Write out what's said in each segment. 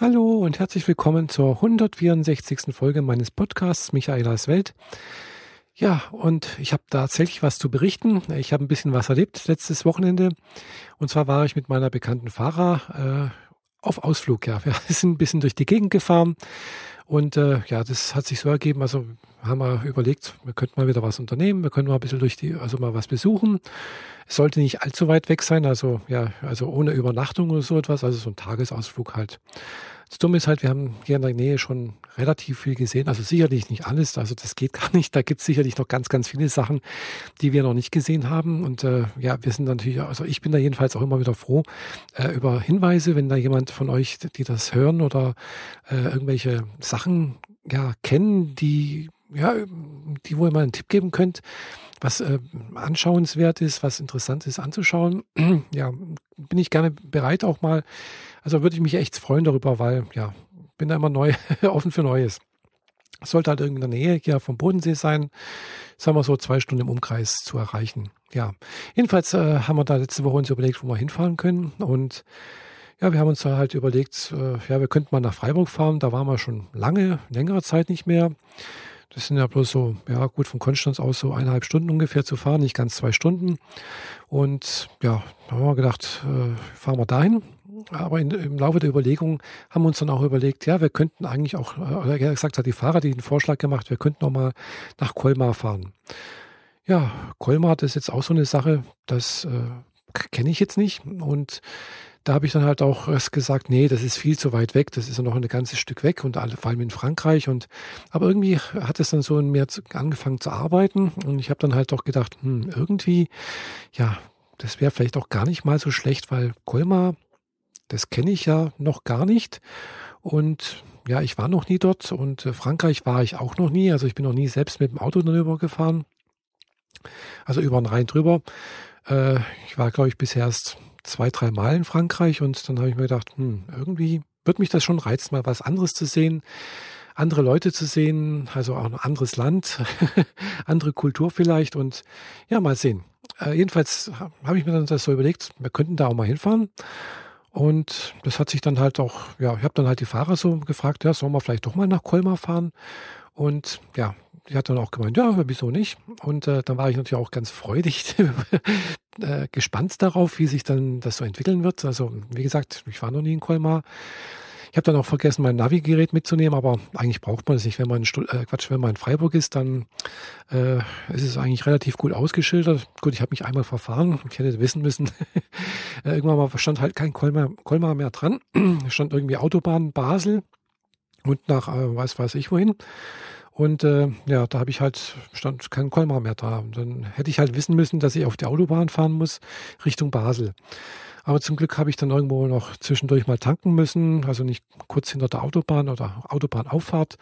Hallo und herzlich willkommen zur 164. Folge meines Podcasts Michaelas Welt. Ja, und ich habe tatsächlich was zu berichten. Ich habe ein bisschen was erlebt letztes Wochenende. Und zwar war ich mit meiner bekannten Fahrer äh, auf Ausflug. Ja, wir sind ein bisschen durch die Gegend gefahren. Und äh, ja, das hat sich so ergeben. Also haben wir überlegt, wir könnten mal wieder was unternehmen. Wir können mal ein bisschen durch die, also mal was besuchen. Es sollte nicht allzu weit weg sein. Also ja, also ohne Übernachtung oder so etwas. Also so ein Tagesausflug halt. Das Dumme ist halt, wir haben hier in der Nähe schon relativ viel gesehen. Also sicherlich nicht alles, also das geht gar nicht. Da gibt es sicherlich noch ganz, ganz viele Sachen, die wir noch nicht gesehen haben. Und äh, ja, wir sind natürlich, also ich bin da jedenfalls auch immer wieder froh äh, über Hinweise, wenn da jemand von euch, die das hören oder äh, irgendwelche Sachen ja kennen, die ja, die wo ihr mal einen Tipp geben könnt, was äh, anschauenswert ist, was interessant ist anzuschauen. ja, bin ich gerne bereit auch mal also würde ich mich echt freuen darüber, weil ja, bin da immer neu, offen für Neues. Es sollte halt in der Nähe hier vom Bodensee sein, sagen wir so zwei Stunden im Umkreis zu erreichen. Ja, jedenfalls äh, haben wir da letzte Woche uns überlegt, wo wir hinfahren können und ja, wir haben uns da halt überlegt, äh, ja, wir könnten mal nach Freiburg fahren. Da waren wir schon lange, längere Zeit nicht mehr. Das sind ja bloß so, ja gut, von Konstanz aus so eineinhalb Stunden ungefähr zu fahren, nicht ganz zwei Stunden. Und ja, da haben wir gedacht, äh, fahren wir dahin aber in, im Laufe der Überlegungen haben wir uns dann auch überlegt, ja, wir könnten eigentlich auch, äh, oder er gesagt hat die Fahrer, die den Vorschlag gemacht, wir könnten noch mal nach Colmar fahren. Ja, Colmar, das ist jetzt auch so eine Sache, das äh, kenne ich jetzt nicht und da habe ich dann halt auch gesagt, nee, das ist viel zu weit weg, das ist ja noch ein ganzes Stück weg und vor allem in Frankreich. Und aber irgendwie hat es dann so in mir angefangen zu arbeiten und ich habe dann halt doch gedacht, hm, irgendwie, ja, das wäre vielleicht auch gar nicht mal so schlecht, weil Colmar das kenne ich ja noch gar nicht. Und ja, ich war noch nie dort und äh, Frankreich war ich auch noch nie. Also ich bin noch nie selbst mit dem Auto darüber gefahren. Also über den Rhein drüber. Äh, ich war, glaube ich, bisher erst zwei, drei Mal in Frankreich und dann habe ich mir gedacht, hm, irgendwie wird mich das schon reizen, mal was anderes zu sehen, andere Leute zu sehen, also auch ein anderes Land, andere Kultur vielleicht und ja, mal sehen. Äh, jedenfalls habe ich mir dann das so überlegt, wir könnten da auch mal hinfahren. Und das hat sich dann halt auch, ja, ich habe dann halt die Fahrer so gefragt, ja, sollen wir vielleicht doch mal nach Colmar fahren? Und ja, die hat dann auch gemeint, ja, wieso nicht? Und äh, dann war ich natürlich auch ganz freudig, äh, gespannt darauf, wie sich dann das so entwickeln wird. Also, wie gesagt, ich war noch nie in Colmar. Ich habe dann auch vergessen, mein Navigerät mitzunehmen, aber eigentlich braucht man es nicht. Wenn man, in äh, Quatsch, wenn man in Freiburg ist, dann äh, ist es eigentlich relativ gut ausgeschildert. Gut, ich habe mich einmal verfahren. Ich hätte wissen müssen. Äh, irgendwann mal stand halt kein Kolmar, Kolmar mehr dran. stand irgendwie Autobahn Basel und nach äh, weiß weiß ich wohin. Und äh, ja, da habe ich halt, stand kein Kolmar mehr da. Und dann hätte ich halt wissen müssen, dass ich auf die Autobahn fahren muss, Richtung Basel. Aber zum Glück habe ich dann irgendwo noch zwischendurch mal tanken müssen, also nicht kurz hinter der Autobahn oder Autobahnauffahrt.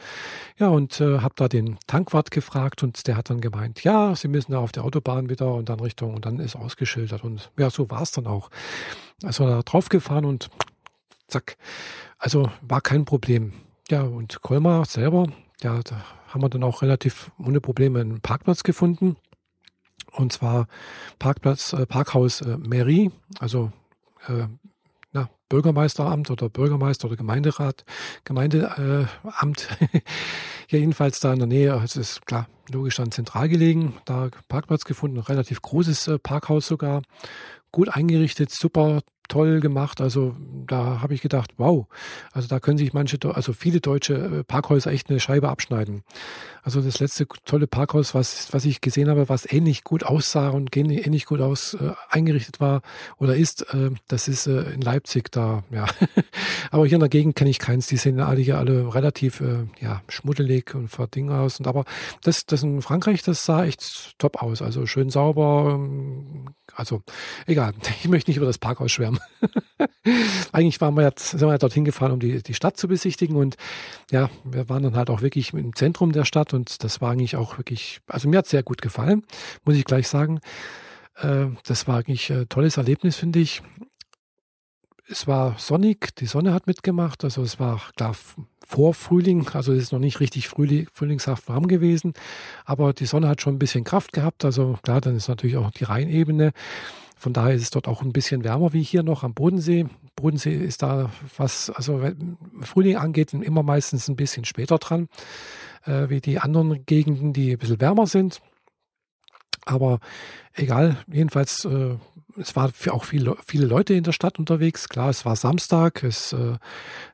Ja, und äh, habe da den Tankwart gefragt und der hat dann gemeint, ja, Sie müssen da auf der Autobahn wieder und dann Richtung und dann ist ausgeschildert. Und ja, so war es dann auch. Also da drauf gefahren und zack. Also war kein Problem. Ja, und Kolmar selber, ja, da haben wir dann auch relativ ohne Probleme einen Parkplatz gefunden. Und zwar Parkplatz, äh, Parkhaus äh, Mairie, also äh, na, Bürgermeisteramt oder Bürgermeister oder Gemeinderat, Gemeindeamt. Hier jedenfalls da in der Nähe, es ist klar, logisch dann zentral gelegen, da Parkplatz gefunden, relativ großes äh, Parkhaus sogar, gut eingerichtet, super toll gemacht. Also da habe ich gedacht, wow, also da können sich manche, also viele deutsche äh, Parkhäuser echt eine Scheibe abschneiden. Also das letzte tolle Parkhaus, was, was ich gesehen habe, was ähnlich gut aussah und ähnlich gut aus äh, eingerichtet war oder ist, äh, das ist äh, in Leipzig da, ja. aber hier in der Gegend kenne ich keins. Die sehen alle hier alle relativ äh, ja, schmuddelig und verding aus. Und aber das, das in Frankreich, das sah echt top aus. Also schön sauber. Ähm, also egal, ich möchte nicht über das Parkhaus schwärmen. Eigentlich waren wir jetzt, sind wir ja dorthin gefahren, um die, die Stadt zu besichtigen und ja, wir waren dann halt auch wirklich im Zentrum der Stadt und das war eigentlich auch wirklich, also mir hat es sehr gut gefallen, muss ich gleich sagen. Äh, das war eigentlich ein tolles Erlebnis, finde ich. Es war sonnig, die Sonne hat mitgemacht, also es war klar vor Frühling, also es ist noch nicht richtig frühling, frühlingshaft warm gewesen, aber die Sonne hat schon ein bisschen Kraft gehabt, also klar, dann ist natürlich auch die Rheinebene von daher ist es dort auch ein bisschen wärmer wie hier noch am Bodensee. Bodensee ist da was, also Frühling angeht, immer meistens ein bisschen später dran, äh, wie die anderen Gegenden, die ein bisschen wärmer sind. Aber egal, jedenfalls, äh, es war auch viele, viele Leute in der Stadt unterwegs. Klar, es war Samstag, es, äh,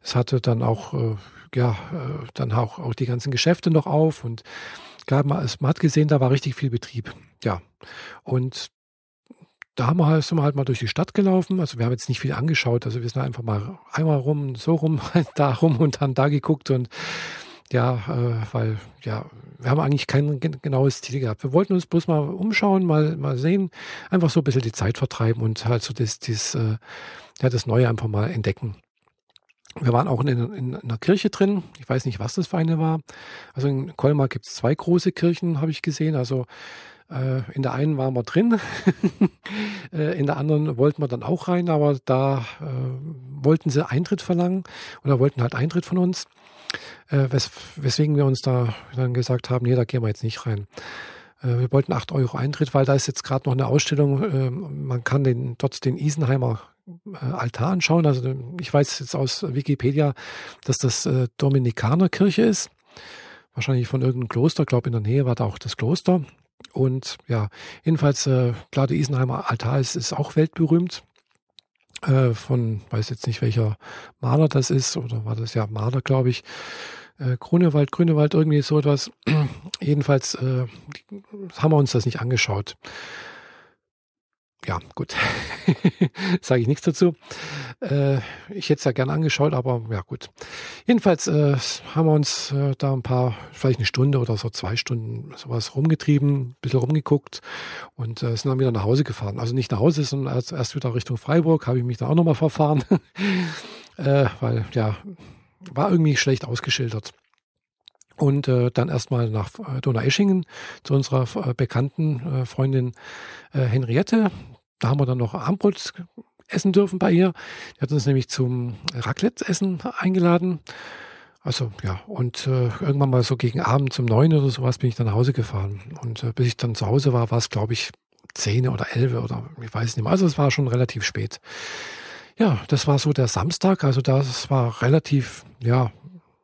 es hatte dann auch, äh, ja, äh, dann auch, auch die ganzen Geschäfte noch auf und klar, man, man hat gesehen, da war richtig viel Betrieb. Ja, und da haben wir halt, sind wir halt mal durch die Stadt gelaufen. Also wir haben jetzt nicht viel angeschaut. Also wir sind einfach mal einmal rum, so rum, da rum und haben da geguckt und ja, äh, weil ja, wir haben eigentlich kein genaues Ziel gehabt. Wir wollten uns bloß mal umschauen, mal, mal sehen, einfach so ein bisschen die Zeit vertreiben und halt so das, das, äh, ja, das Neue einfach mal entdecken. Wir waren auch in, in, in, einer Kirche drin. Ich weiß nicht, was das für eine war. Also in Colmar gibt es zwei große Kirchen, habe ich gesehen. Also in der einen waren wir drin, äh, in der anderen wollten wir dann auch rein, aber da äh, wollten sie Eintritt verlangen oder wollten halt Eintritt von uns äh, wes weswegen wir uns da dann gesagt haben, nee, da gehen wir jetzt nicht rein. Äh, wir wollten 8 Euro Eintritt, weil da ist jetzt gerade noch eine Ausstellung, äh, man kann den, dort den Isenheimer äh, Altar anschauen. Also ich weiß jetzt aus Wikipedia, dass das äh, Dominikanerkirche ist. Wahrscheinlich von irgendeinem Kloster, glaube in der Nähe war da auch das Kloster. Und ja, jedenfalls, äh, klar, der Isenheimer Altar ist, ist auch weltberühmt äh, von, weiß jetzt nicht welcher Maler das ist, oder war das ja Maler, glaube ich. Äh, Grunewald, Grünewald, irgendwie so etwas. Jedenfalls äh, haben wir uns das nicht angeschaut ja, gut. Sage ich nichts dazu. Äh, ich hätte es ja gerne angeschaut, aber ja, gut. Jedenfalls äh, haben wir uns äh, da ein paar, vielleicht eine Stunde oder so zwei Stunden sowas rumgetrieben, ein bisschen rumgeguckt und äh, sind dann wieder nach Hause gefahren. Also nicht nach Hause, sondern erst, erst wieder Richtung Freiburg, habe ich mich da auch nochmal verfahren, äh, weil ja, war irgendwie schlecht ausgeschildert und äh, dann erstmal nach äh, Donaueschingen zu unserer äh, bekannten äh, Freundin äh, Henriette. Da haben wir dann noch Armbrot essen dürfen bei ihr. Die hat uns nämlich zum Raclette-Essen eingeladen. Also ja, und äh, irgendwann mal so gegen Abend um neun oder sowas bin ich dann nach Hause gefahren. Und äh, bis ich dann zu Hause war, war es, glaube ich, zehn oder elf oder ich weiß nicht mehr. Also es war schon relativ spät. Ja, das war so der Samstag. Also das war relativ, ja,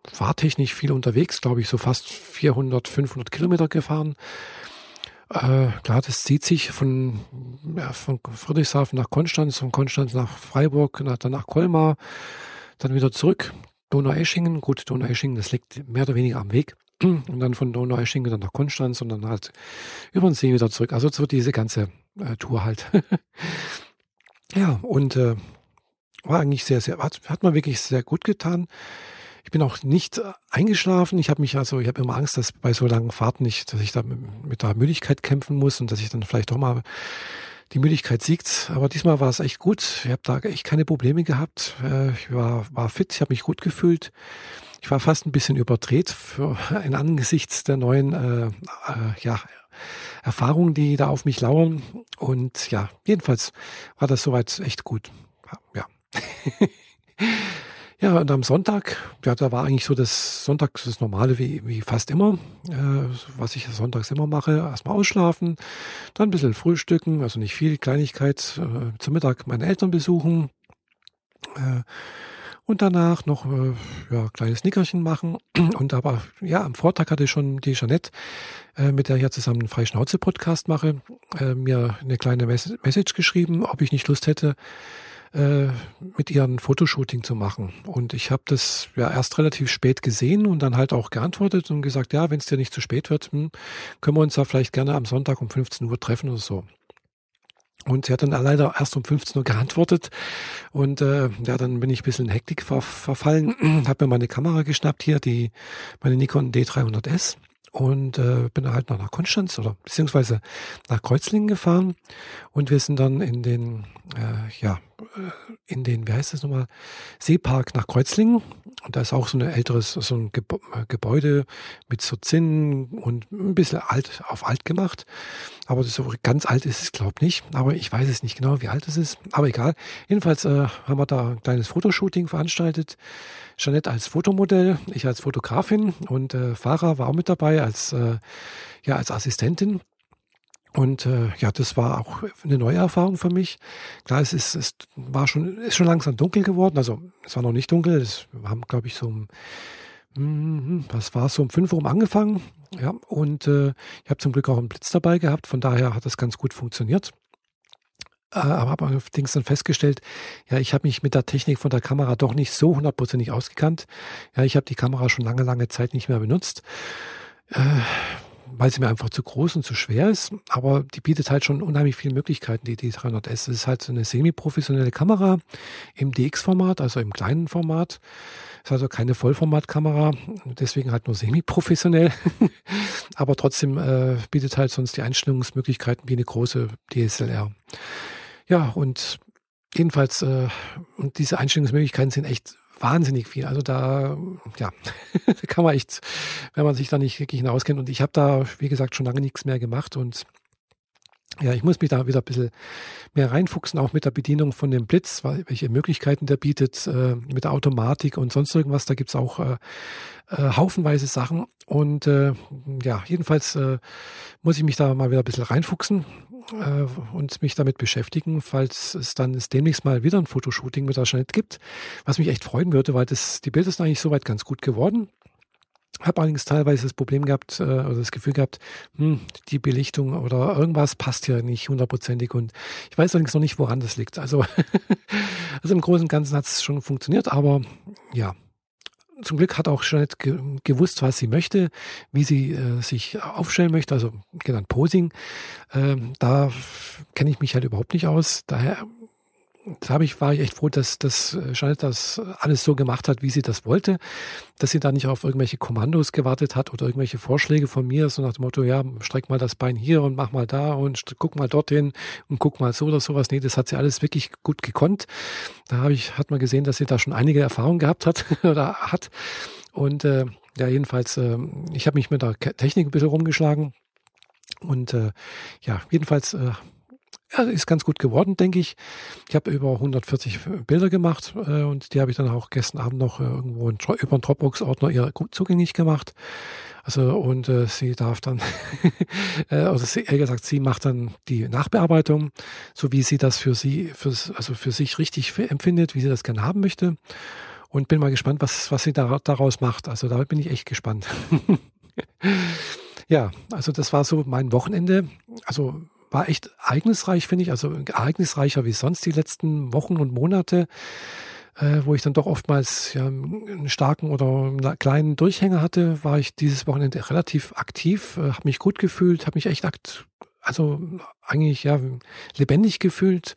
fahrtechnisch viel unterwegs, glaube ich, so fast 400, 500 Kilometer gefahren. Äh, klar, das zieht sich von, ja, von Friedrichshafen nach Konstanz, von Konstanz nach Freiburg, nach, dann nach Colmar, dann wieder zurück. Donaueschingen, gut, Donaueschingen, das liegt mehr oder weniger am Weg. Und dann von Donaueschingen dann nach Konstanz und dann halt über den See wieder zurück. Also so diese ganze äh, Tour halt. ja, und äh, war eigentlich sehr, sehr, hat, hat mir wirklich sehr gut getan. Ich bin auch nicht eingeschlafen. Ich habe mich also, ich habe immer Angst, dass bei so langen Fahrten nicht, dass ich da mit der Müdigkeit kämpfen muss und dass ich dann vielleicht doch mal die Müdigkeit siegt. Aber diesmal war es echt gut. Ich habe da echt keine Probleme gehabt. Äh, ich war, war fit, ich habe mich gut gefühlt. Ich war fast ein bisschen überdreht für ein Angesichts der neuen äh, äh, ja, Erfahrungen, die da auf mich lauern. Und ja, jedenfalls war das soweit echt gut. Ja. Ja, und am Sonntag, ja, da war eigentlich so das Sonntag das Normale wie, wie fast immer, äh, was ich sonntags immer mache. Erstmal ausschlafen, dann ein bisschen frühstücken, also nicht viel Kleinigkeit, äh, zum Mittag meine Eltern besuchen äh, und danach noch äh, ja, kleines Nickerchen machen. Und aber ja, am Vortag hatte schon die Jeanette, äh, mit der ich ja zusammen einen Freischnauze-Podcast mache, äh, mir eine kleine Message geschrieben, ob ich nicht Lust hätte, äh, mit ihr ein Fotoshooting zu machen. Und ich habe das ja erst relativ spät gesehen und dann halt auch geantwortet und gesagt, ja, wenn es dir nicht zu spät wird, hm, können wir uns ja vielleicht gerne am Sonntag um 15 Uhr treffen oder so. Und sie hat dann leider erst um 15 Uhr geantwortet. Und äh, ja, dann bin ich ein bisschen in Hektik ver verfallen, habe mir meine Kamera geschnappt hier, die meine Nikon D300S und äh, bin halt noch nach Konstanz oder beziehungsweise nach Kreuzlingen gefahren und wir sind dann in den äh, ja in den wie heißt das nochmal Seepark nach Kreuzlingen. Und da ist auch so ein älteres so ein äh, Gebäude mit so Zinnen und ein bisschen alt auf alt gemacht. Aber so ganz alt ist es glaube nicht. Aber ich weiß es nicht genau wie alt es ist. Aber egal. Jedenfalls äh, haben wir da ein kleines Fotoshooting veranstaltet. Jeanette als Fotomodell, ich als Fotografin und äh, Farah war auch mit dabei als, äh, ja, als Assistentin. Und äh, ja, das war auch eine neue Erfahrung für mich. Klar, es ist, es war schon, ist schon langsam dunkel geworden. Also es war noch nicht dunkel. Es, haben, glaube ich, so um, hm, was war so um 5 Uhr angefangen. Ja, und äh, ich habe zum Glück auch einen Blitz dabei gehabt. Von daher hat das ganz gut funktioniert. Äh, aber habe allerdings dann festgestellt, ja, ich habe mich mit der Technik von der Kamera doch nicht so hundertprozentig ausgekannt. Ja, ich habe die Kamera schon lange, lange Zeit nicht mehr benutzt. Äh, weil sie mir einfach zu groß und zu schwer ist. Aber die bietet halt schon unheimlich viele Möglichkeiten, die D300S. Es ist halt so eine semi-professionelle Kamera im DX-Format, also im kleinen Format. Ist also keine Vollformatkamera, deswegen halt nur semi-professionell. Aber trotzdem äh, bietet halt sonst die Einstellungsmöglichkeiten wie eine große DSLR. Ja, und jedenfalls, äh, und diese Einstellungsmöglichkeiten sind echt wahnsinnig viel. Also da, ja, da kann man echt, wenn man sich da nicht wirklich auskennt. Und ich habe da, wie gesagt, schon lange nichts mehr gemacht und ja, ich muss mich da wieder ein bisschen mehr reinfuchsen, auch mit der Bedienung von dem Blitz, welche Möglichkeiten der bietet, äh, mit der Automatik und sonst irgendwas. Da gibt's auch äh, äh, haufenweise Sachen. Und äh, ja, jedenfalls äh, muss ich mich da mal wieder ein bisschen reinfuchsen äh, und mich damit beschäftigen, falls es dann demnächst mal wieder ein Fotoshooting mit der Jeanette gibt, was mich echt freuen würde, weil das, die Bilder sind eigentlich soweit ganz gut geworden. Habe allerdings teilweise das Problem gehabt äh, oder das Gefühl gehabt, hm, die Belichtung oder irgendwas passt hier nicht hundertprozentig und ich weiß allerdings noch nicht, woran das liegt. Also, also im Großen und Ganzen hat es schon funktioniert, aber ja, zum Glück hat auch Jeanette gewusst, was sie möchte, wie sie äh, sich aufstellen möchte, also genannt Posing. Ähm, da kenne ich mich halt überhaupt nicht aus. Daher da habe ich, war ich echt froh, dass, dass Jeanette das alles so gemacht hat, wie sie das wollte, dass sie da nicht auf irgendwelche Kommandos gewartet hat oder irgendwelche Vorschläge von mir, so nach dem Motto, ja, streck mal das Bein hier und mach mal da und guck mal dorthin und guck mal so oder sowas. Nee, das hat sie alles wirklich gut gekonnt. Da habe ich, hat man gesehen, dass sie da schon einige Erfahrungen gehabt hat oder hat. Und äh, ja, jedenfalls, äh, ich habe mich mit der Technik ein bisschen rumgeschlagen. Und äh, ja, jedenfalls äh, ja, ist ganz gut geworden, denke ich. Ich habe über 140 Bilder gemacht äh, und die habe ich dann auch gestern Abend noch äh, irgendwo in, über einen Dropbox-Ordner ihr gut zugänglich gemacht. Also und äh, sie darf dann, äh, also sie, eher gesagt, sie macht dann die Nachbearbeitung, so wie sie das für sie, für, also für sich richtig empfindet, wie sie das gerne haben möchte. Und bin mal gespannt, was, was sie da, daraus macht. Also da bin ich echt gespannt. ja, also das war so mein Wochenende. Also war echt ereignisreich, finde ich. Also ereignisreicher wie sonst die letzten Wochen und Monate, äh, wo ich dann doch oftmals ja, einen starken oder einen kleinen Durchhänger hatte, war ich dieses Wochenende relativ aktiv, äh, habe mich gut gefühlt, habe mich echt akt also eigentlich ja lebendig gefühlt.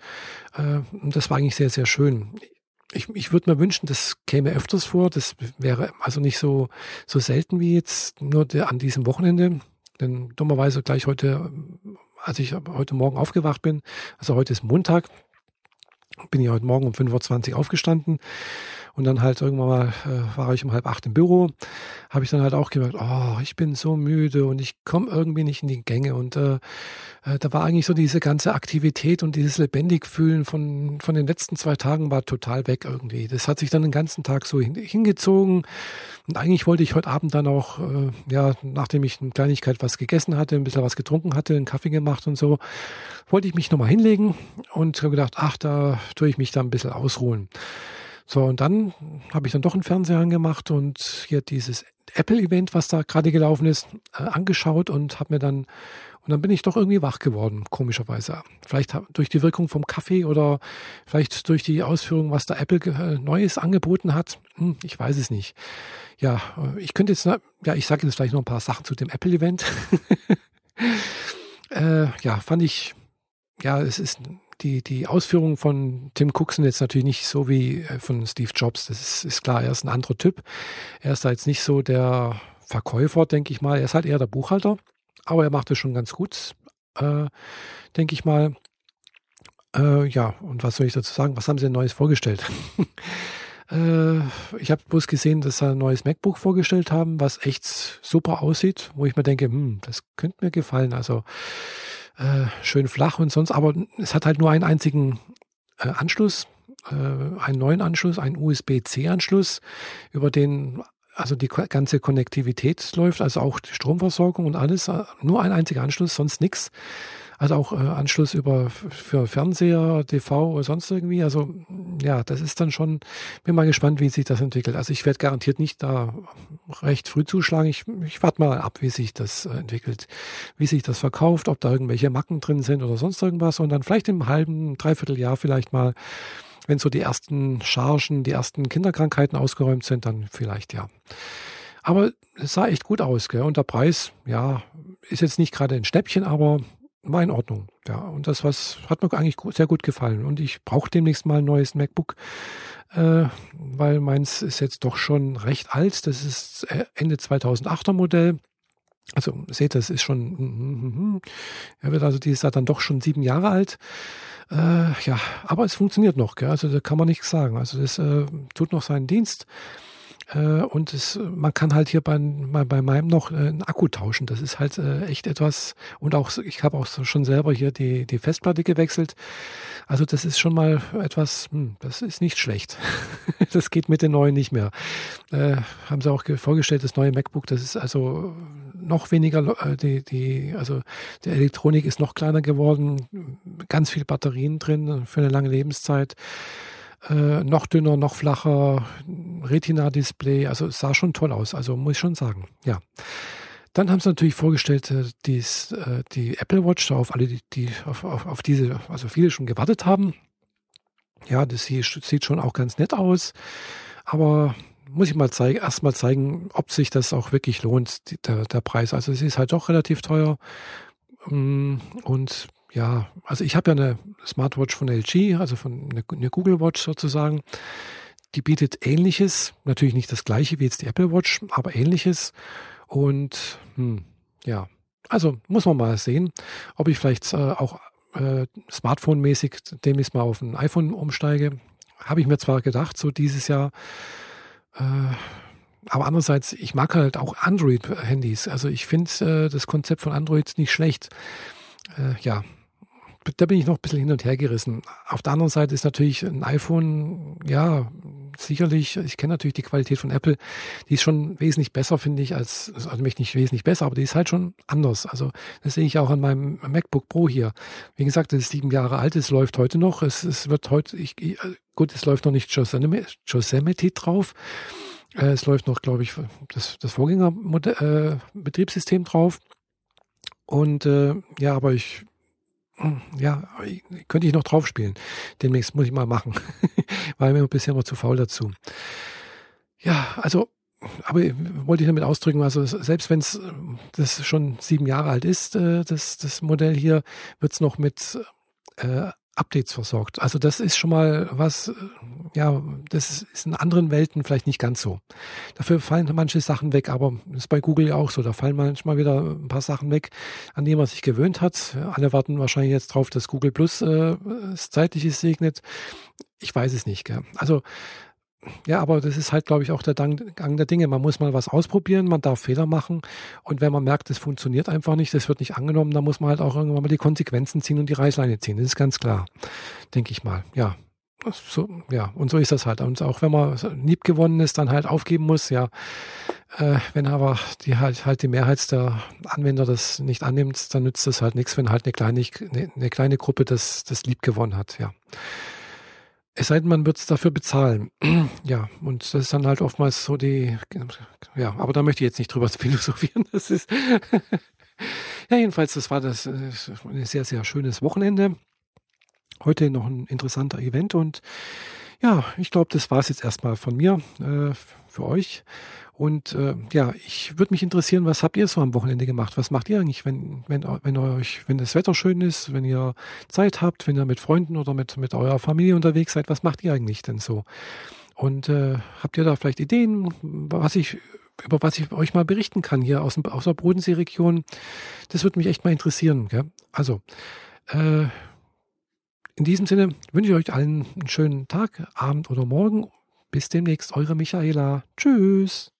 Äh, und das war eigentlich sehr, sehr schön. Ich, ich würde mir wünschen, das käme öfters vor. Das wäre also nicht so, so selten wie jetzt nur der, an diesem Wochenende. Denn dummerweise gleich heute als ich heute Morgen aufgewacht bin, also heute ist Montag, bin ich heute Morgen um 5.20 Uhr aufgestanden und dann halt irgendwann mal äh, war ich um halb acht im Büro, habe ich dann halt auch gemerkt, oh, ich bin so müde und ich komme irgendwie nicht in die Gänge. Und äh, äh, da war eigentlich so diese ganze Aktivität und dieses Lebendigfühlen von, von den letzten zwei Tagen war total weg irgendwie. Das hat sich dann den ganzen Tag so hin, hingezogen. Und eigentlich wollte ich heute Abend dann auch, äh, ja, nachdem ich eine Kleinigkeit was gegessen hatte, ein bisschen was getrunken hatte, einen Kaffee gemacht und so, wollte ich mich nochmal hinlegen und habe gedacht, ach, da tue ich mich da ein bisschen ausruhen. So, und dann habe ich dann doch einen Fernseher angemacht und hier dieses Apple-Event, was da gerade gelaufen ist, äh, angeschaut und habe mir dann, und dann bin ich doch irgendwie wach geworden, komischerweise. Vielleicht durch die Wirkung vom Kaffee oder vielleicht durch die Ausführung, was da Apple äh, Neues angeboten hat. Hm, ich weiß es nicht. Ja, äh, ich könnte jetzt, ja, ich sage jetzt vielleicht noch ein paar Sachen zu dem Apple-Event. äh, ja, fand ich, ja, es ist die, die Ausführungen von Tim Cook sind jetzt natürlich nicht so wie äh, von Steve Jobs. Das ist, ist klar, er ist ein anderer Typ. Er ist da jetzt nicht so der Verkäufer, denke ich mal. Er ist halt eher der Buchhalter, aber er macht es schon ganz gut, äh, denke ich mal. Äh, ja, und was soll ich dazu sagen? Was haben sie denn Neues vorgestellt? äh, ich habe bloß gesehen, dass sie ein neues MacBook vorgestellt haben, was echt super aussieht, wo ich mir denke, hm, das könnte mir gefallen. Also äh, schön flach und sonst, aber es hat halt nur einen einzigen äh, Anschluss, äh, einen neuen Anschluss, einen USB-C-Anschluss, über den also die ganze Konnektivität läuft, also auch die Stromversorgung und alles, äh, nur ein einziger Anschluss, sonst nichts. Also auch äh, Anschluss über für Fernseher, TV oder sonst irgendwie. Also ja, das ist dann schon, bin mal gespannt, wie sich das entwickelt. Also ich werde garantiert nicht da recht früh zuschlagen. Ich, ich warte mal ab, wie sich das äh, entwickelt, wie sich das verkauft, ob da irgendwelche Macken drin sind oder sonst irgendwas. Und dann vielleicht im halben, dreiviertel Jahr vielleicht mal wenn so die ersten Chargen, die ersten Kinderkrankheiten ausgeräumt sind, dann vielleicht ja. Aber es sah echt gut aus, gell? Und der Preis, ja, ist jetzt nicht gerade ein Schnäppchen, aber war in Ordnung. Ja, und das was hat mir eigentlich sehr gut gefallen. Und ich brauche demnächst mal ein neues MacBook, äh, weil meins ist jetzt doch schon recht alt. Das ist äh, Ende 2008er Modell. Also seht, das ist schon, hm, hm, hm, er wird also dieses Jahr dann doch schon sieben Jahre alt. Äh, ja, aber es funktioniert noch, gell? also da kann man nichts sagen. Also das äh, tut noch seinen Dienst. Äh, und es, man kann halt hier bei, bei meinem noch äh, einen Akku tauschen. Das ist halt äh, echt etwas. Und auch, ich habe auch schon selber hier die, die Festplatte gewechselt. Also das ist schon mal etwas, hm, das ist nicht schlecht. das geht mit den neuen nicht mehr. Äh, haben sie auch vorgestellt, das neue MacBook, das ist also noch weniger, die, die, also die Elektronik ist noch kleiner geworden, ganz viel Batterien drin für eine lange Lebenszeit äh, noch dünner, noch flacher, Retina-Display, also es sah schon toll aus, also muss ich schon sagen, ja. Dann haben sie natürlich vorgestellt, äh, dies, äh, die Apple Watch, auf alle, die, die auf, auf, auf, diese, also viele schon gewartet haben. Ja, das sieht schon auch ganz nett aus, aber muss ich mal zeigen, erst mal zeigen, ob sich das auch wirklich lohnt, die, der, der Preis. Also es ist halt doch relativ teuer mm, und ja, also ich habe ja eine Smartwatch von LG, also von eine, eine Google Watch sozusagen. Die bietet ähnliches, natürlich nicht das gleiche wie jetzt die Apple Watch, aber ähnliches. Und hm, ja, also muss man mal sehen, ob ich vielleicht äh, auch äh, Smartphone-mäßig demnächst mal auf ein iPhone umsteige. Habe ich mir zwar gedacht, so dieses Jahr, äh, aber andererseits, ich mag halt auch Android-Handys. Also ich finde äh, das Konzept von Android nicht schlecht. Äh, ja, da bin ich noch ein bisschen hin und her gerissen. Auf der anderen Seite ist natürlich ein iPhone, ja, sicherlich, ich kenne natürlich die Qualität von Apple, die ist schon wesentlich besser, finde ich, als, also nicht wesentlich besser, aber die ist halt schon anders. Also das sehe ich auch an meinem MacBook Pro hier. Wie gesagt, das ist sieben Jahre alt, es läuft heute noch, es, es wird heute, ich, gut, es läuft noch nicht Yosemite drauf. Äh, es läuft noch, glaube ich, das, das Vorgängerbetriebssystem äh, drauf. Und äh, ja, aber ich ja, könnte ich noch drauf spielen. Demnächst muss ich mal machen. War mir bisher immer zu faul dazu. Ja, also, aber wollte ich damit ausdrücken, also selbst wenn es schon sieben Jahre alt ist, äh, das, das Modell hier, wird es noch mit äh, Updates versorgt. Also das ist schon mal was, ja, das ist in anderen Welten vielleicht nicht ganz so. Dafür fallen manche Sachen weg, aber ist bei Google ja auch so. Da fallen manchmal wieder ein paar Sachen weg, an die man sich gewöhnt hat. Alle warten wahrscheinlich jetzt drauf, dass Google Plus äh, das Zeitliche segnet. Ich weiß es nicht. Gell? Also ja, aber das ist halt, glaube ich, auch der Gang der Dinge. Man muss mal was ausprobieren, man darf Fehler machen und wenn man merkt, es funktioniert einfach nicht, das wird nicht angenommen, dann muss man halt auch irgendwann mal die Konsequenzen ziehen und die Reißleine ziehen. Das ist ganz klar, denke ich mal. Ja, so, ja, und so ist das halt. Und auch wenn man lieb gewonnen ist, dann halt aufgeben muss, ja. Äh, wenn aber die halt, halt die Mehrheit der Anwender das nicht annimmt, dann nützt das halt nichts, wenn halt eine kleine, eine, eine kleine Gruppe das, das lieb gewonnen hat, ja. Es sei denn, man wird es dafür bezahlen. ja, und das ist dann halt oftmals so die, ja, aber da möchte ich jetzt nicht drüber philosophieren. Das ist, ja, jedenfalls, das war das, äh, ein sehr, sehr schönes Wochenende. Heute noch ein interessanter Event und ja, ich glaube, das war es jetzt erstmal von mir äh, für euch. Und äh, ja, ich würde mich interessieren, was habt ihr so am Wochenende gemacht? Was macht ihr eigentlich, wenn, wenn, wenn euch, wenn das Wetter schön ist, wenn ihr Zeit habt, wenn ihr mit Freunden oder mit, mit eurer Familie unterwegs seid, was macht ihr eigentlich denn so? Und äh, habt ihr da vielleicht Ideen, was ich, über was ich euch mal berichten kann hier aus, aus der Bodensee-Region? Das würde mich echt mal interessieren. Gell? Also, äh, in diesem Sinne wünsche ich euch allen einen schönen Tag, Abend oder Morgen. Bis demnächst, eure Michaela. Tschüss.